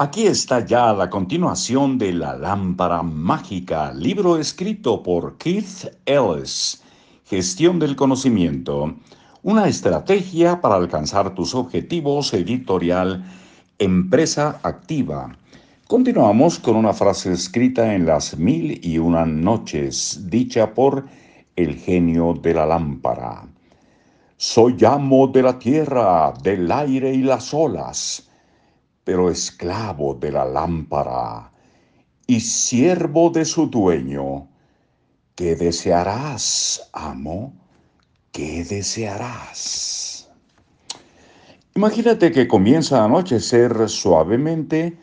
Aquí está ya la continuación de La Lámpara Mágica, libro escrito por Keith Ellis, Gestión del Conocimiento, una estrategia para alcanzar tus objetivos editorial, empresa activa. Continuamos con una frase escrita en las mil y una noches, dicha por el genio de la lámpara. Soy amo de la tierra, del aire y las olas pero esclavo de la lámpara y siervo de su dueño. ¿Qué desearás, amo? ¿Qué desearás? Imagínate que comienza a anochecer suavemente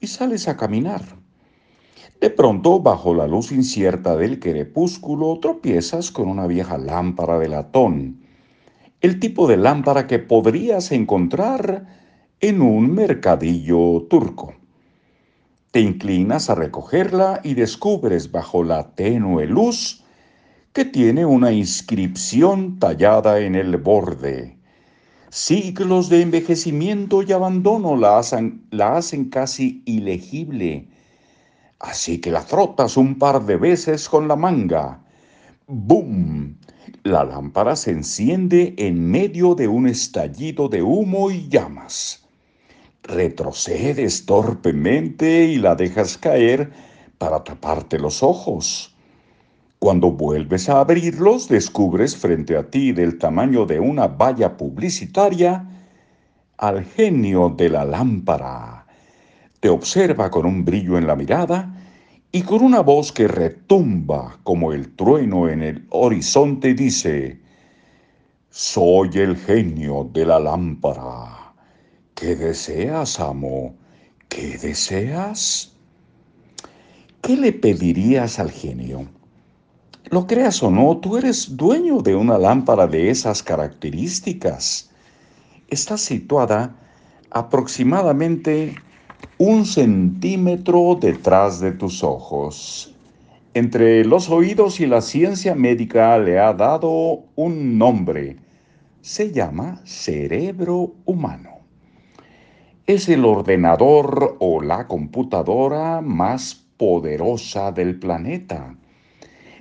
y sales a caminar. De pronto, bajo la luz incierta del crepúsculo, tropiezas con una vieja lámpara de latón, el tipo de lámpara que podrías encontrar en un mercadillo turco. Te inclinas a recogerla y descubres bajo la tenue luz que tiene una inscripción tallada en el borde. Siglos de envejecimiento y abandono la hacen, la hacen casi ilegible. Así que la frotas un par de veces con la manga. ¡Bum! La lámpara se enciende en medio de un estallido de humo y llamas retrocedes torpemente y la dejas caer para taparte los ojos. Cuando vuelves a abrirlos, descubres frente a ti del tamaño de una valla publicitaria al genio de la lámpara. Te observa con un brillo en la mirada y con una voz que retumba como el trueno en el horizonte dice, Soy el genio de la lámpara. ¿Qué deseas, amo? ¿Qué deseas? ¿Qué le pedirías al genio? Lo creas o no, tú eres dueño de una lámpara de esas características. Está situada aproximadamente un centímetro detrás de tus ojos. Entre los oídos y la ciencia médica le ha dado un nombre. Se llama cerebro humano es el ordenador o la computadora más poderosa del planeta.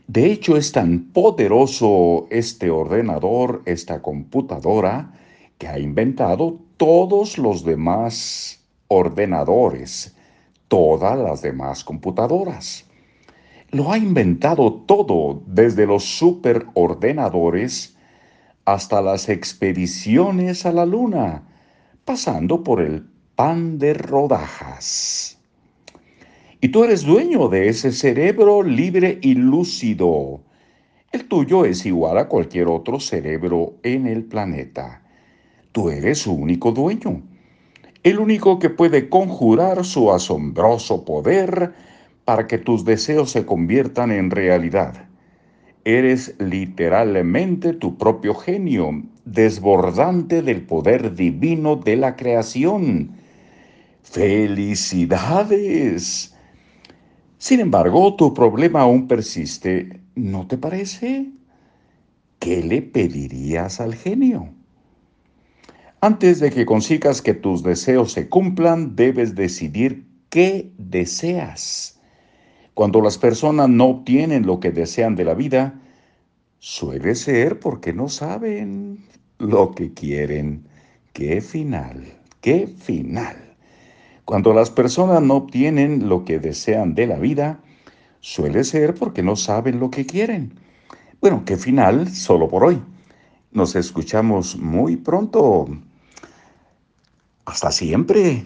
De hecho, es tan poderoso este ordenador, esta computadora, que ha inventado todos los demás ordenadores, todas las demás computadoras. Lo ha inventado todo, desde los superordenadores hasta las expediciones a la luna, pasando por el pan de rodajas. Y tú eres dueño de ese cerebro libre y lúcido. El tuyo es igual a cualquier otro cerebro en el planeta. Tú eres su único dueño, el único que puede conjurar su asombroso poder para que tus deseos se conviertan en realidad. Eres literalmente tu propio genio, desbordante del poder divino de la creación ¡Felicidades! Sin embargo, tu problema aún persiste, ¿no te parece? ¿Qué le pedirías al genio? Antes de que consigas que tus deseos se cumplan, debes decidir qué deseas. Cuando las personas no obtienen lo que desean de la vida, suele ser porque no saben lo que quieren. ¡Qué final! ¡Qué final! Cuando las personas no obtienen lo que desean de la vida, suele ser porque no saben lo que quieren. Bueno, qué final solo por hoy. Nos escuchamos muy pronto. Hasta siempre.